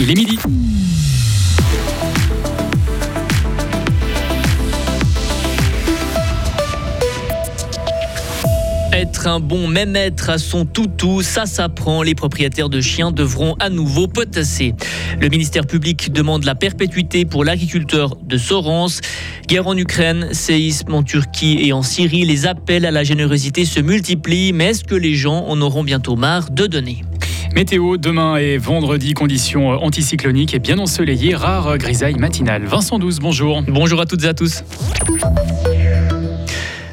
Il est midi. Être un bon même être à son toutou, ça s'apprend. Les propriétaires de chiens devront à nouveau potasser. Le ministère public demande la perpétuité pour l'agriculteur de Sorens. Guerre en Ukraine, séisme en Turquie et en Syrie, les appels à la générosité se multiplient. Mais est-ce que les gens en auront bientôt marre de donner? Météo, demain et vendredi, conditions anticycloniques et bien ensoleillées, rare grisaille matinale. Vincent 12, bonjour. Bonjour à toutes et à tous.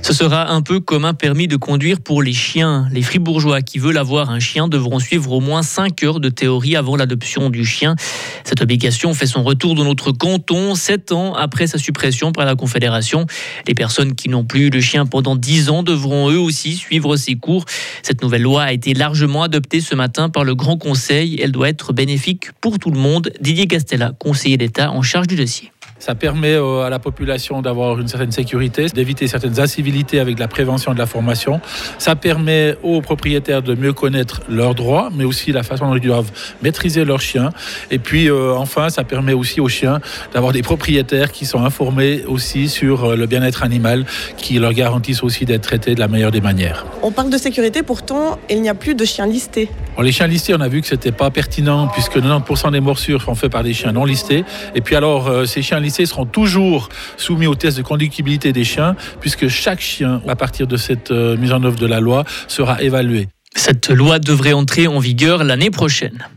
Ce sera un peu comme un permis de conduire pour les chiens. Les fribourgeois qui veulent avoir un chien devront suivre au moins 5 heures de théorie avant l'adoption du chien. Cette obligation fait son retour dans notre canton, 7 ans après sa suppression par la Confédération. Les personnes qui n'ont plus eu chien pendant 10 ans devront eux aussi suivre ces cours. Cette nouvelle loi a été largement adoptée ce matin par le Grand Conseil. Elle doit être bénéfique pour tout le monde. Didier Castella, conseiller d'État en charge du dossier. Ça permet euh, à la population d'avoir une certaine sécurité, d'éviter certaines incivilités avec la prévention de la formation. Ça permet aux propriétaires de mieux connaître leurs droits, mais aussi la façon dont ils doivent maîtriser leurs chiens. Et puis euh, enfin, ça permet aussi aux chiens d'avoir des propriétaires qui sont informés aussi sur euh, le bien-être animal, qui leur garantissent aussi d'être traités de la meilleure des manières. On parle de sécurité, pourtant il n'y a plus de chiens listés. Les chiens listés, on a vu que c'était pas pertinent puisque 90% des morsures sont faites par des chiens non listés. Et puis alors, ces chiens listés seront toujours soumis au test de conductibilité des chiens, puisque chaque chien, à partir de cette euh, mise en œuvre de la loi, sera évalué. Cette loi devrait entrer en vigueur l'année prochaine.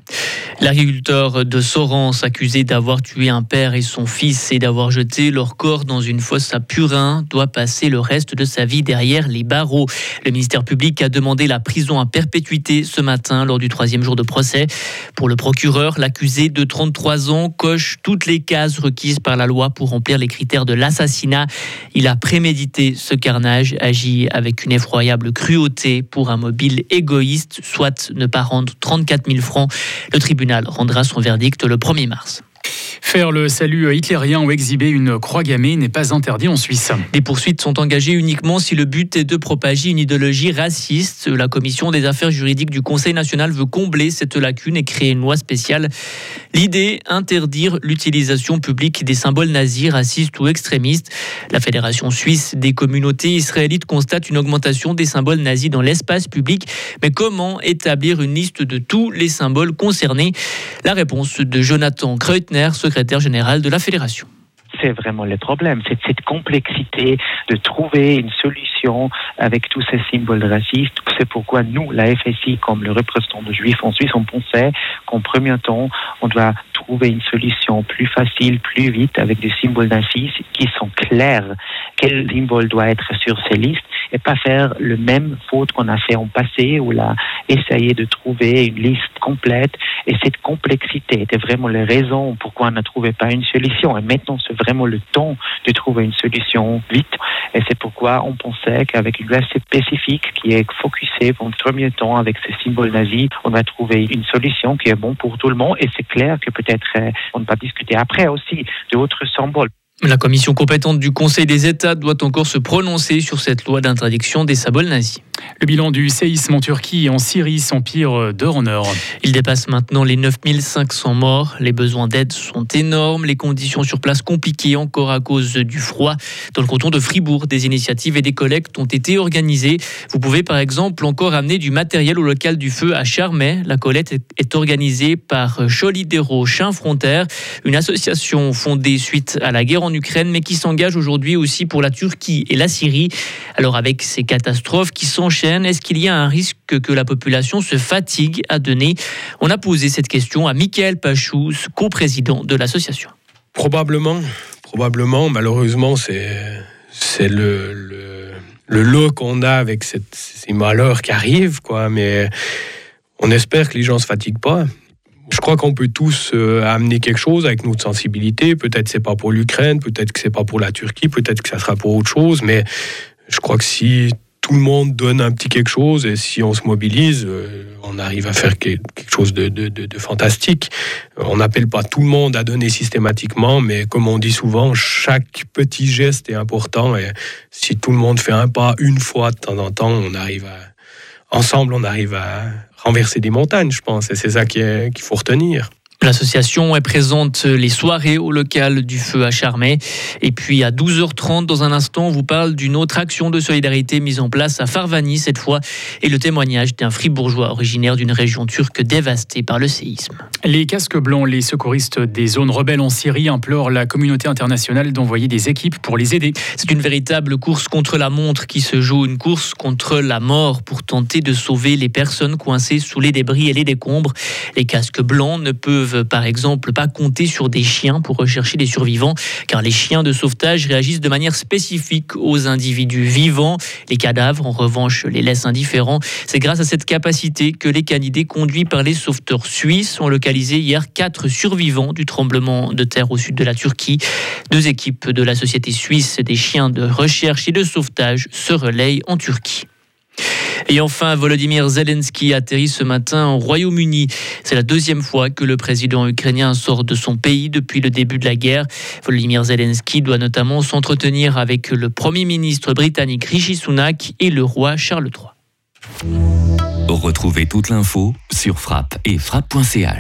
L'agriculteur de Sorens, accusé d'avoir tué un père et son fils et d'avoir jeté leur corps dans une fosse à Purin, doit passer le reste de sa vie derrière les barreaux. Le ministère public a demandé la prison à perpétuité ce matin lors du troisième jour de procès. Pour le procureur, l'accusé de 33 ans coche toutes les cases requises par la loi pour remplir les critères de l'assassinat. Il a prémédité ce carnage, agi avec une effroyable cruauté pour un mobile égoïste, soit ne pas rendre 34 000 francs. Le tribunal rendra son verdict le 1er mars. Faire le salut hitlérien ou exhiber une croix gammée n'est pas interdit en Suisse. Des poursuites sont engagées uniquement si le but est de propager une idéologie raciste. La commission des affaires juridiques du Conseil national veut combler cette lacune et créer une loi spéciale. L'idée, interdire l'utilisation publique des symboles nazis, racistes ou extrémistes. La Fédération suisse des communautés israélites constate une augmentation des symboles nazis dans l'espace public. Mais comment établir une liste de tous les symboles concernés? La réponse de Jonathan Kreutner, secrétaire général de la Fédération c'est vraiment le problème, c'est cette complexité de trouver une solution avec tous ces symboles racistes. C'est pourquoi nous, la FSI, comme le représentant de Juifs en Suisse, on pensait qu'en premier temps, on doit trouver une solution plus facile, plus vite, avec des symboles racistes qui sont clairs. Quel symbole doit être sur ces listes et pas faire le même faute qu'on a fait en passé où a essayé de trouver une liste complète. Et cette complexité était vraiment la raison pourquoi on ne trouvait pas une solution. Et maintenant, c'est vraiment le temps de trouver une solution vite. Et c'est pourquoi on pensait qu'avec une loi spécifique qui est focusée pour le premier temps avec ces symboles nazis, on va trouver une solution qui est bon pour tout le monde. Et c'est clair que peut-être euh, on ne va discuter après aussi d'autres symboles. La commission compétente du Conseil des États doit encore se prononcer sur cette loi d'interdiction des symboles nazis. Le bilan du séisme en Turquie et en Syrie s'empire d'heure en heure. Il dépasse maintenant les 9500 morts. Les besoins d'aide sont énormes. Les conditions sur place compliquées encore à cause du froid. Dans le canton de Fribourg, des initiatives et des collectes ont été organisées. Vous pouvez par exemple encore amener du matériel au local du feu à Charmey. La collecte est organisée par Cholidero Chien Frontière, une association fondée suite à la guerre en Ukraine, mais qui s'engage aujourd'hui aussi pour la Turquie et la Syrie. Alors avec ces catastrophes qui s'enchaînent, est-ce qu'il y a un risque que la population se fatigue à donner? On a posé cette question à Michael Pachous, co-président de l'association. Probablement, probablement, malheureusement, c'est c'est le, le, lot qu'on a avec ces malheurs qui arrivent, quoi. Mais on espère que les gens se fatiguent pas. Je crois qu'on peut tous euh, amener quelque chose avec notre sensibilité. Peut-être c'est pas pour l'Ukraine, peut-être que c'est pas pour la Turquie, peut-être que ça sera pour autre chose. Mais je crois que si tout le monde donne un petit quelque chose et si on se mobilise, euh, on arrive à faire quelque chose de, fantastique. On n'appelle pas tout le monde à donner systématiquement, mais comme on dit souvent, chaque petit geste est important. Et si tout le monde fait un pas une fois de temps en temps, on arrive à, ensemble, on arrive à renverser des montagnes, je pense. Et c'est ça qu'il faut retenir. L'association est présente les soirées au local du feu à Charmey. Et puis à 12h30, dans un instant, on vous parle d'une autre action de solidarité mise en place à Farvani cette fois et le témoignage d'un fribourgeois originaire d'une région turque dévastée par le séisme. Les casques blancs, les secouristes des zones rebelles en Syrie implorent la communauté internationale d'envoyer des équipes pour les aider. C'est une véritable course contre la montre qui se joue, une course contre la mort pour tenter de sauver les personnes coincées sous les débris et les décombres. Les casques blancs ne peuvent par exemple pas compter sur des chiens pour rechercher des survivants, car les chiens de sauvetage réagissent de manière spécifique aux individus vivants. Les cadavres, en revanche, les laissent indifférents. C'est grâce à cette capacité que les canidés conduits par les sauveteurs suisses ont localisé hier quatre survivants du tremblement de terre au sud de la Turquie. Deux équipes de la société suisse des chiens de recherche et de sauvetage se relayent en Turquie. Et enfin, Volodymyr Zelensky atterrit ce matin au Royaume-Uni. C'est la deuxième fois que le président ukrainien sort de son pays depuis le début de la guerre. Volodymyr Zelensky doit notamment s'entretenir avec le Premier ministre britannique Rishi Sunak et le roi Charles III. Retrouvez toute l'info sur frappe et frappe.ch.